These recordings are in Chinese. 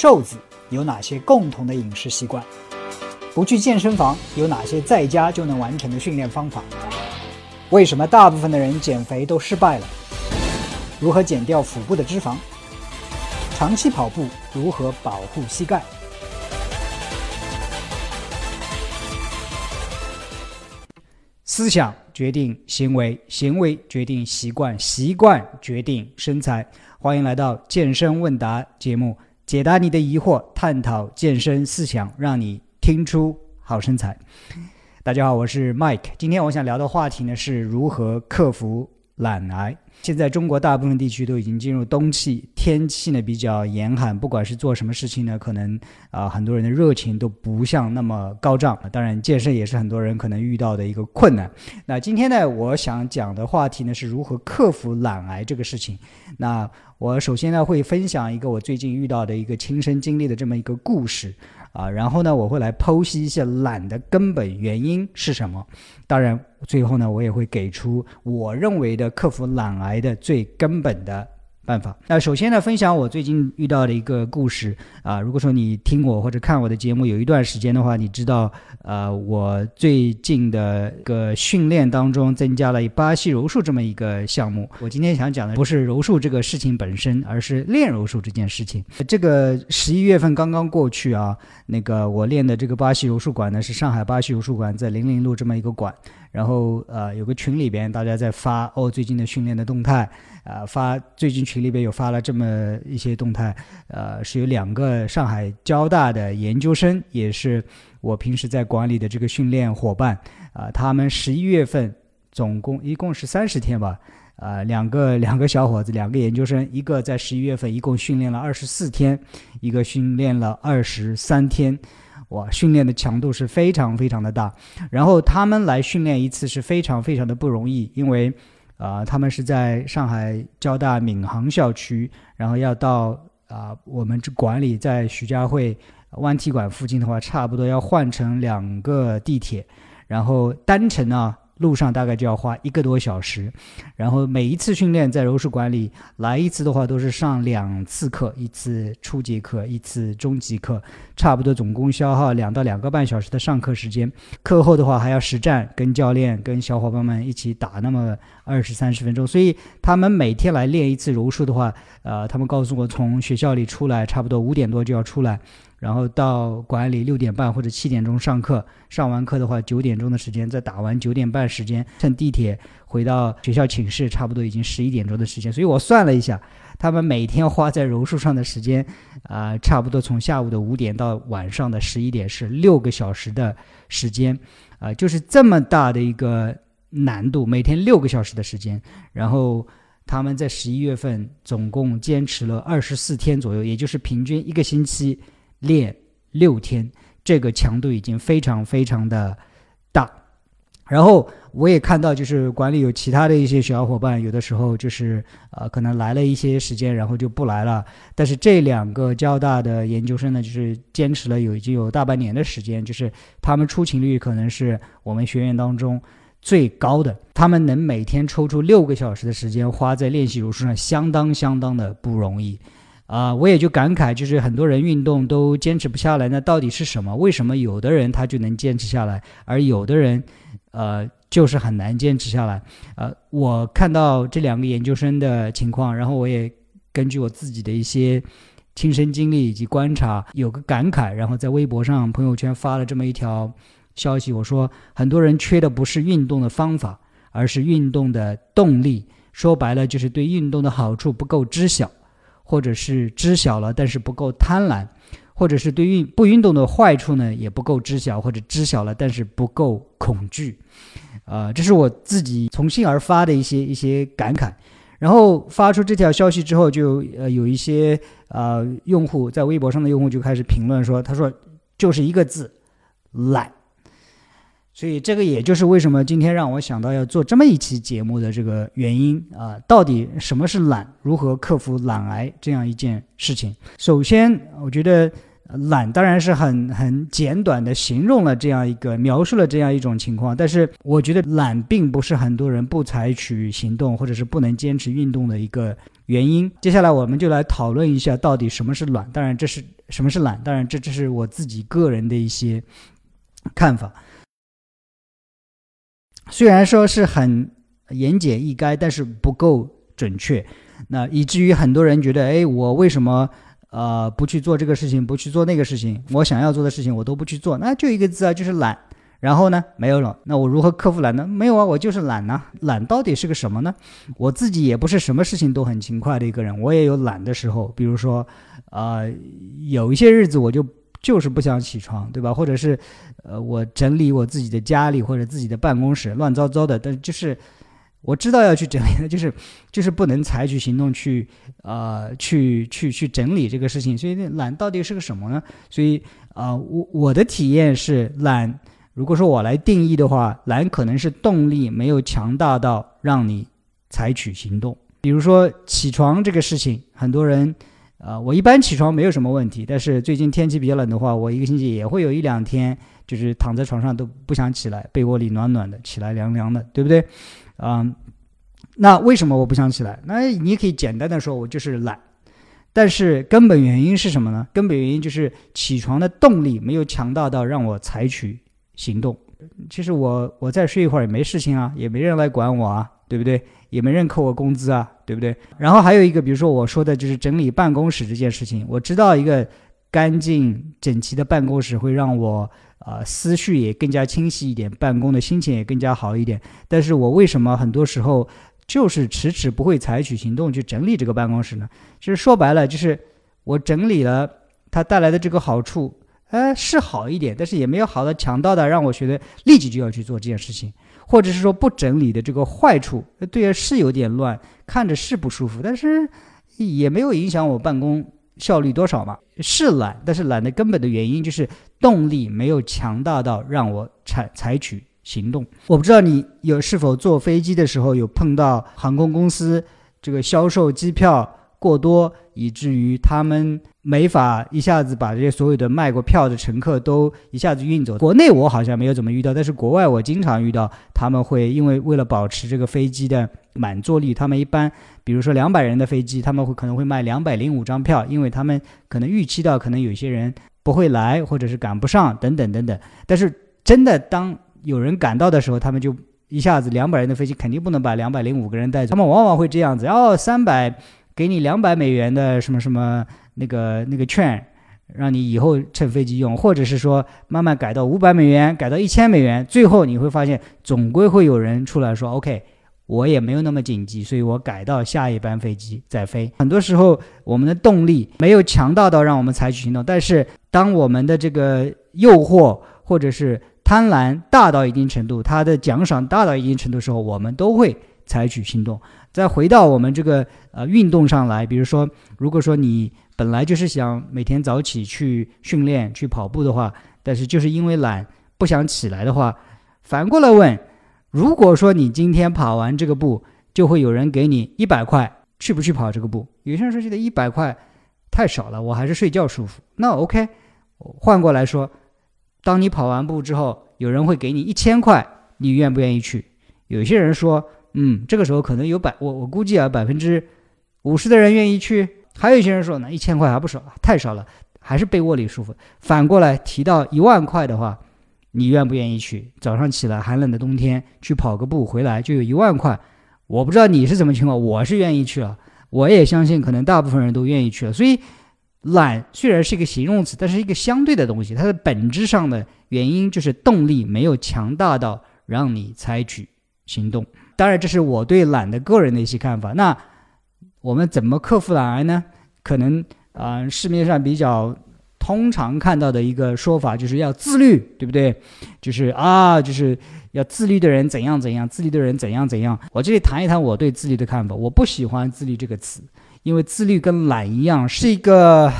瘦子有哪些共同的饮食习惯？不去健身房有哪些在家就能完成的训练方法？为什么大部分的人减肥都失败了？如何减掉腹部的脂肪？长期跑步如何保护膝盖？思想决定行为，行为决定习惯，习惯决定身材。欢迎来到健身问答节目，解答你的疑惑，探讨健身思想，让你听出好身材。大家好，我是 Mike。今天我想聊的话题呢是如何克服懒癌。现在中国大部分地区都已经进入冬季，天气呢比较严寒，不管是做什么事情呢，可能啊很多人的热情都不像那么高涨。当然，健身也是很多人可能遇到的一个困难。那今天呢，我想讲的话题呢是如何克服懒癌这个事情。那我首先呢会分享一个我最近遇到的一个亲身经历的这么一个故事。啊，然后呢，我会来剖析一些懒的根本原因是什么。当然，最后呢，我也会给出我认为的克服懒癌的最根本的。办法。那首先呢，分享我最近遇到的一个故事啊。如果说你听我或者看我的节目有一段时间的话，你知道，呃，我最近的一个训练当中增加了巴西柔术这么一个项目。我今天想讲的不是柔术这个事情本身，而是练柔术这件事情。这个十一月份刚刚过去啊，那个我练的这个巴西柔术馆呢，是上海巴西柔术馆在零陵路这么一个馆。然后呃，有个群里边大家在发哦，最近的训练的动态。啊，发最近群里边有发了这么一些动态，呃，是有两个上海交大的研究生，也是我平时在管理的这个训练伙伴，啊，他们十一月份总共一共是三十天吧，啊，两个 两个小伙子，两个研究生，一个在十一月份一共训练了二十四天，一个训练了二十三天，哇，训练的强度是非常非常的大，然后他们来训练一次是非常非常的不容易，因为。啊，他们是在上海交大闵行校区，然后要到啊，我们这管理在徐家汇湾体馆附近的话，差不多要换乘两个地铁，然后单程呢。路上大概就要花一个多小时，然后每一次训练在柔术馆里来一次的话，都是上两次课，一次初级课，一次中级课，差不多总共消耗两到两个半小时的上课时间。课后的话还要实战，跟教练、跟小伙伴们一起打那么二十三十分钟。所以他们每天来练一次柔术的话，呃，他们告诉我，从学校里出来差不多五点多就要出来。然后到馆里六点半或者七点钟上课，上完课的话九点钟的时间再打完九点半时间，乘地铁回到学校寝室，差不多已经十一点钟的时间。所以我算了一下，他们每天花在柔术上的时间，啊，差不多从下午的五点到晚上的十一点是六个小时的时间，啊，就是这么大的一个难度，每天六个小时的时间。然后他们在十一月份总共坚持了二十四天左右，也就是平均一个星期。练六天，这个强度已经非常非常的大。然后我也看到，就是管理有其他的一些小伙伴，有的时候就是呃，可能来了一些时间，然后就不来了。但是这两个交大的研究生呢，就是坚持了有已经有大半年的时间，就是他们出勤率可能是我们学院当中最高的。他们能每天抽出六个小时的时间花在练习柔术上，相当相当的不容易。啊，我也就感慨，就是很多人运动都坚持不下来，那到底是什么？为什么有的人他就能坚持下来，而有的人，呃，就是很难坚持下来？呃，我看到这两个研究生的情况，然后我也根据我自己的一些亲身经历以及观察，有个感慨，然后在微博上、朋友圈发了这么一条消息，我说，很多人缺的不是运动的方法，而是运动的动力。说白了，就是对运动的好处不够知晓。或者是知晓了，但是不够贪婪，或者是对运不运动的坏处呢，也不够知晓，或者知晓了，但是不够恐惧，啊，这是我自己从心而发的一些一些感慨。然后发出这条消息之后，就呃有一些呃用户在微博上的用户就开始评论说，他说就是一个字，懒。所以这个也就是为什么今天让我想到要做这么一期节目的这个原因啊，到底什么是懒，如何克服懒癌这样一件事情。首先，我觉得懒当然是很很简短的形容了这样一个描述了这样一种情况，但是我觉得懒并不是很多人不采取行动或者是不能坚持运动的一个原因。接下来我们就来讨论一下到底什么是懒。当然这是什么是懒？当然这这是我自己个人的一些看法。虽然说是很言简意赅，但是不够准确，那以至于很多人觉得，哎，我为什么？呃，不去做这个事情，不去做那个事情，我想要做的事情我都不去做，那就一个字啊，就是懒。然后呢，没有了，那我如何克服懒呢？没有啊，我就是懒呐。懒到底是个什么呢？我自己也不是什么事情都很勤快的一个人，我也有懒的时候。比如说，呃，有一些日子我就就是不想起床，对吧？或者是，呃，我整理我自己的家里或者自己的办公室乱糟糟的，但就是。我知道要去整理的，就是就是不能采取行动去，呃，去去去整理这个事情。所以懒到底是个什么呢？所以啊，我我的体验是懒。如果说我来定义的话，懒可能是动力没有强大到让你采取行动。比如说起床这个事情，很多人，啊，我一般起床没有什么问题。但是最近天气比较冷的话，我一个星期也会有一两天，就是躺在床上都不想起来，被窝里暖暖的，起来凉凉的，对不对？啊，那为什么我不想起来？那你可以简单的说，我就是懒。但是根本原因是什么呢？根本原因就是起床的动力没有强大到让我采取行动。其实我我再睡一会儿也没事情啊，也没人来管我啊，对不对？也没人扣我工资啊，对不对？然后还有一个，比如说我说的就是整理办公室这件事情，我知道一个干净整齐的办公室会让我。啊，思绪也更加清晰一点，办公的心情也更加好一点。但是我为什么很多时候就是迟迟不会采取行动去整理这个办公室呢？其实说白了，就是我整理了，它带来的这个好处，哎，是好一点，但是也没有好的强到的让我觉得立即就要去做这件事情，或者是说不整理的这个坏处，对啊，是有点乱，看着是不舒服，但是也没有影响我办公。效率多少嘛？是懒，但是懒的根本的原因就是动力没有强大到让我采采取行动。我不知道你有是否坐飞机的时候有碰到航空公司这个销售机票过多，以至于他们没法一下子把这些所有的卖过票的乘客都一下子运走。国内我好像没有怎么遇到，但是国外我经常遇到，他们会因为为了保持这个飞机的。满座率，他们一般，比如说两百人的飞机，他们会可能会卖两百零五张票，因为他们可能预期到可能有些人不会来，或者是赶不上等等等等。但是真的当有人赶到的时候，他们就一下子两百人的飞机肯定不能把两百零五个人带走，他们往往会这样子，哦，三百给你两百美元的什么什么那个那个券，让你以后乘飞机用，或者是说慢慢改到五百美元，改到一千美元，最后你会发现总归会有人出来说，OK。我也没有那么紧急，所以我改到下一班飞机再飞。很多时候，我们的动力没有强大到让我们采取行动，但是当我们的这个诱惑或者是贪婪大到一定程度，它的奖赏大到一定程度时候，我们都会采取行动。再回到我们这个呃运动上来，比如说，如果说你本来就是想每天早起去训练去跑步的话，但是就是因为懒不想起来的话，反过来问。如果说你今天跑完这个步，就会有人给你一百块，去不去跑这个步？有些人说觉得一百块太少了，我还是睡觉舒服。那 OK，换过来说，当你跑完步之后，有人会给你一千块，你愿不愿意去？有些人说，嗯，这个时候可能有百，我我估计啊，百分之五十的人愿意去。还有一些人说，那一千块还不少，太少了，还是被窝里舒服。反过来提到一万块的话。你愿不愿意去？早上起来寒冷的冬天去跑个步，回来就有一万块。我不知道你是什么情况，我是愿意去了。我也相信，可能大部分人都愿意去了。所以，懒虽然是一个形容词，但是一个相对的东西。它的本质上的原因就是动力没有强大到让你采取行动。当然，这是我对懒的个人的一些看法。那我们怎么克服懒癌呢？可能啊，市面上比较。通常看到的一个说法就是要自律，对不对？就是啊，就是要自律的人怎样怎样，自律的人怎样怎样。我这里谈一谈我对自律的看法。我不喜欢“自律”这个词，因为自律跟懒一样是一个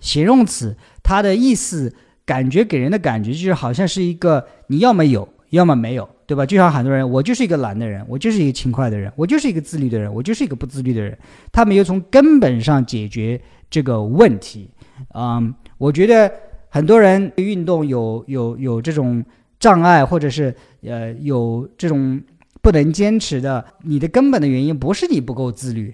形容词，它的意思感觉给人的感觉就是好像是一个你要么有，要么没有，对吧？就像很多人，我就是一个懒的人，我就是一个勤快的人，我就是一个自律的人，我就是一个不自律的人，他没有从根本上解决这个问题，嗯。我觉得很多人运动有有有这种障碍，或者是呃有这种不能坚持的，你的根本的原因不是你不够自律，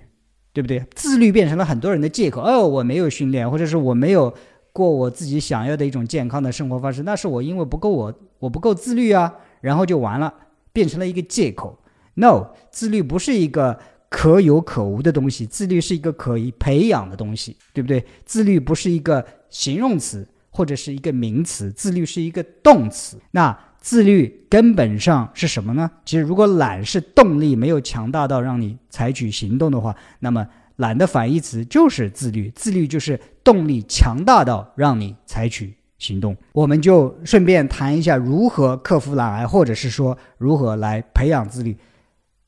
对不对？自律变成了很多人的借口。哦，我没有训练，或者是我没有过我自己想要的一种健康的生活方式，那是我因为不够我我不够自律啊，然后就完了，变成了一个借口。No，自律不是一个。可有可无的东西，自律是一个可以培养的东西，对不对？自律不是一个形容词或者是一个名词，自律是一个动词。那自律根本上是什么呢？其实，如果懒是动力没有强大到让你采取行动的话，那么懒的反义词就是自律。自律就是动力强大到让你采取行动。我们就顺便谈一下如何克服懒癌，或者是说如何来培养自律，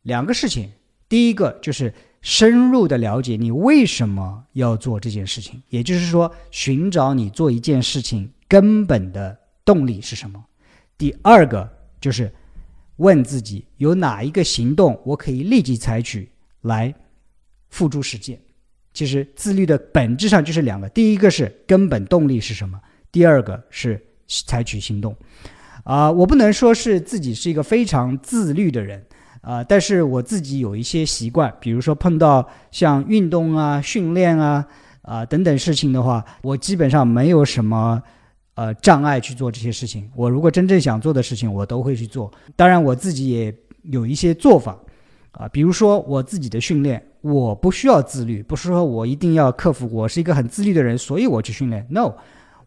两个事情。第一个就是深入的了解你为什么要做这件事情，也就是说，寻找你做一件事情根本的动力是什么。第二个就是问自己有哪一个行动我可以立即采取来付诸实践。其实自律的本质上就是两个，第一个是根本动力是什么，第二个是采取行动。啊，我不能说是自己是一个非常自律的人。啊，但是我自己有一些习惯，比如说碰到像运动啊、训练啊、啊等等事情的话，我基本上没有什么呃障碍去做这些事情。我如果真正想做的事情，我都会去做。当然，我自己也有一些做法啊，比如说我自己的训练，我不需要自律，不是说我一定要克服，我是一个很自律的人，所以我去训练。No，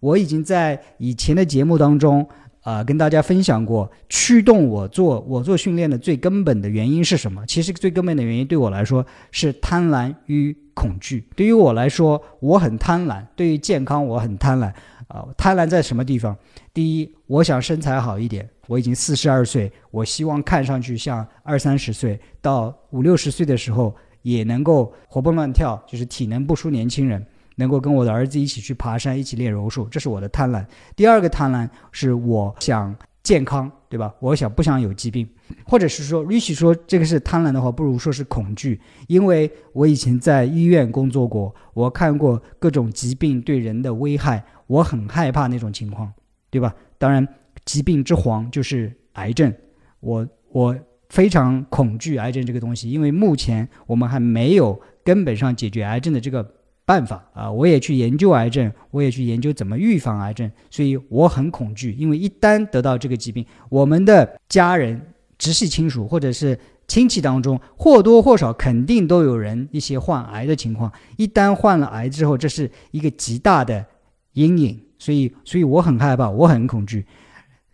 我已经在以前的节目当中。啊，跟大家分享过，驱动我做我做训练的最根本的原因是什么？其实最根本的原因对我来说是贪婪与恐惧。对于我来说，我很贪婪；对于健康，我很贪婪。啊，贪婪在什么地方？第一，我想身材好一点。我已经四十二岁，我希望看上去像二三十岁到五六十岁的时候也能够活蹦乱跳，就是体能不输年轻人。能够跟我的儿子一起去爬山，一起练柔术，这是我的贪婪。第二个贪婪是我想健康，对吧？我想不想有疾病，或者是说，与其说这个是贪婪的话，不如说是恐惧，因为我以前在医院工作过，我看过各种疾病对人的危害，我很害怕那种情况，对吧？当然，疾病之皇就是癌症，我我非常恐惧癌症这个东西，因为目前我们还没有根本上解决癌症的这个。办法啊！我也去研究癌症，我也去研究怎么预防癌症，所以我很恐惧，因为一旦得到这个疾病，我们的家人、直系亲属或者是亲戚当中或多或少肯定都有人一些患癌的情况。一旦患了癌之后，这是一个极大的阴影，所以，所以我很害怕，我很恐惧。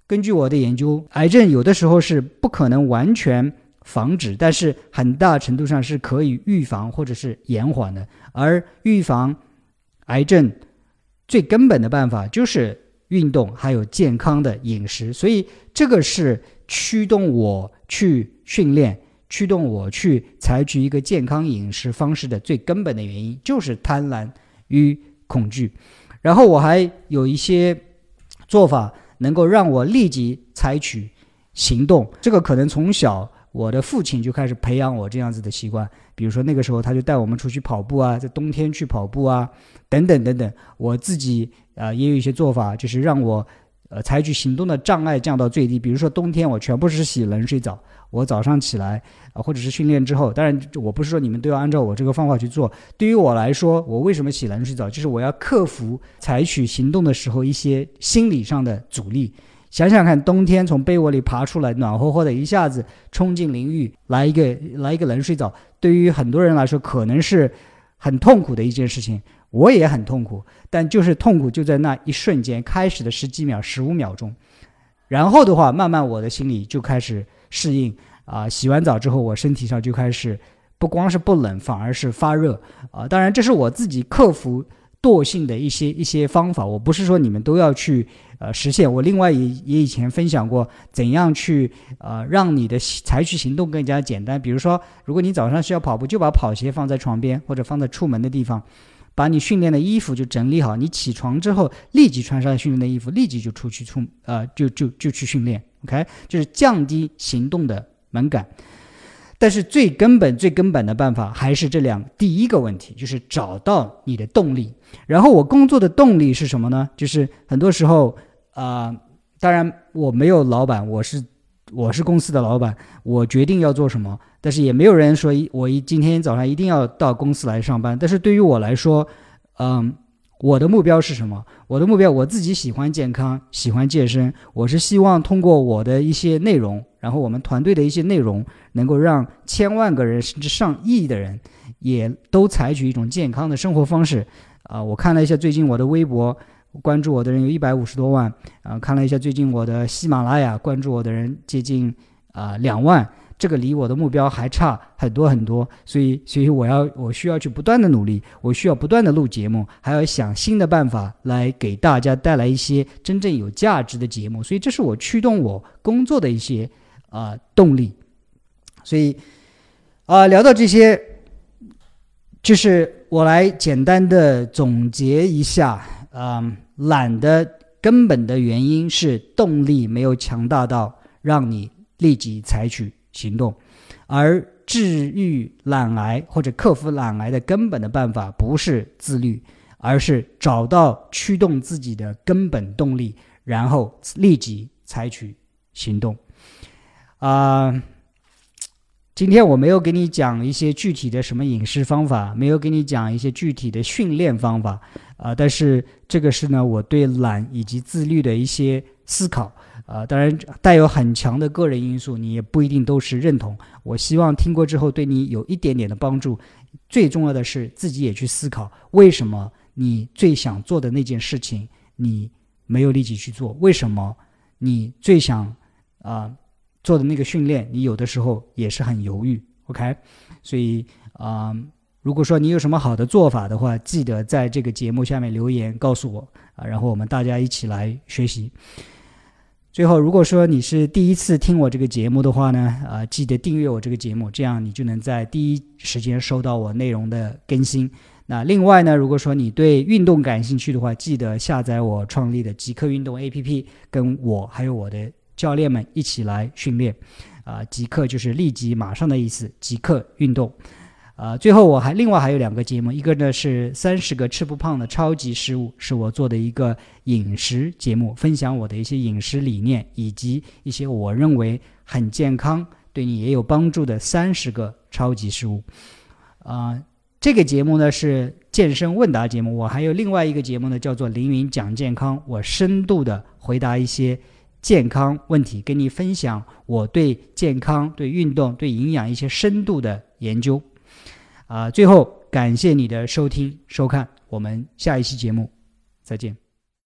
根据我的研究，癌症有的时候是不可能完全。防止，但是很大程度上是可以预防或者是延缓的。而预防癌症最根本的办法就是运动，还有健康的饮食。所以这个是驱动我去训练、驱动我去采取一个健康饮食方式的最根本的原因，就是贪婪与恐惧。然后我还有一些做法能够让我立即采取行动。这个可能从小。我的父亲就开始培养我这样子的习惯，比如说那个时候他就带我们出去跑步啊，在冬天去跑步啊，等等等等。我自己啊也有一些做法，就是让我呃采取行动的障碍降到最低。比如说冬天我全部是洗冷水澡，我早上起来啊或者是训练之后，当然我不是说你们都要按照我这个方法去做。对于我来说，我为什么洗冷水澡？就是我要克服采取行动的时候一些心理上的阻力。想想看，冬天从被窝里爬出来，暖和和的，一下子冲进淋浴，来一个来一个冷水澡，对于很多人来说可能是很痛苦的一件事情。我也很痛苦，但就是痛苦就在那一瞬间，开始的十几秒、十五秒钟，然后的话，慢慢我的心里就开始适应啊。洗完澡之后，我身体上就开始不光是不冷，反而是发热啊。当然，这是我自己克服。惰性的一些一些方法，我不是说你们都要去呃实现。我另外也也以前分享过怎样去呃让你的采取行动更加简单。比如说，如果你早上需要跑步，就把跑鞋放在床边或者放在出门的地方，把你训练的衣服就整理好。你起床之后立即穿上训练的衣服，立即就出去出呃就就就去训练。OK，就是降低行动的门槛。但是最根本、最根本的办法还是这两第一个问题，就是找到你的动力。然后我工作的动力是什么呢？就是很多时候啊，当然我没有老板，我是我是公司的老板，我决定要做什么，但是也没有人说我一今天早上一定要到公司来上班。但是对于我来说，嗯。我的目标是什么？我的目标，我自己喜欢健康，喜欢健身。我是希望通过我的一些内容，然后我们团队的一些内容，能够让千万个人甚至上亿的人，也都采取一种健康的生活方式。啊，我看了一下最近我的微博，关注我的人有一百五十多万。啊，看了一下最近我的喜马拉雅，关注我的人接近啊两万。这个离我的目标还差很多很多，所以，所以我要，我需要去不断的努力，我需要不断的录节目，还要想新的办法来给大家带来一些真正有价值的节目，所以这是我驱动我工作的一些啊动力。所以，啊，聊到这些，就是我来简单的总结一下，嗯，懒的根本的原因是动力没有强大到让你立即采取。行动，而治愈懒癌或者克服懒癌的根本的办法不是自律，而是找到驱动自己的根本动力，然后立即采取行动。啊，今天我没有给你讲一些具体的什么饮食方法，没有给你讲一些具体的训练方法啊，但是这个是呢，我对懒以及自律的一些思考。啊，当然带有很强的个人因素，你也不一定都是认同。我希望听过之后对你有一点点的帮助。最重要的是自己也去思考，为什么你最想做的那件事情你没有立即去做？为什么你最想啊做的那个训练，你有的时候也是很犹豫？OK，所以啊，如果说你有什么好的做法的话，记得在这个节目下面留言告诉我啊，然后我们大家一起来学习。最后，如果说你是第一次听我这个节目的话呢，啊，记得订阅我这个节目，这样你就能在第一时间收到我内容的更新。那另外呢，如果说你对运动感兴趣的话，记得下载我创立的极客运动 APP，跟我还有我的教练们一起来训练。啊，即刻就是立即、马上的意思，即刻运动。啊，最后我还另外还有两个节目，一个呢是三十个吃不胖的超级食物，是我做的一个饮食节目，分享我的一些饮食理念，以及一些我认为很健康、对你也有帮助的三十个超级食物。啊，这个节目呢是健身问答节目，我还有另外一个节目呢叫做凌云讲健康，我深度的回答一些健康问题，跟你分享我对健康、对运动、对营养一些深度的研究。啊，最后感谢你的收听收看，我们下一期节目再见。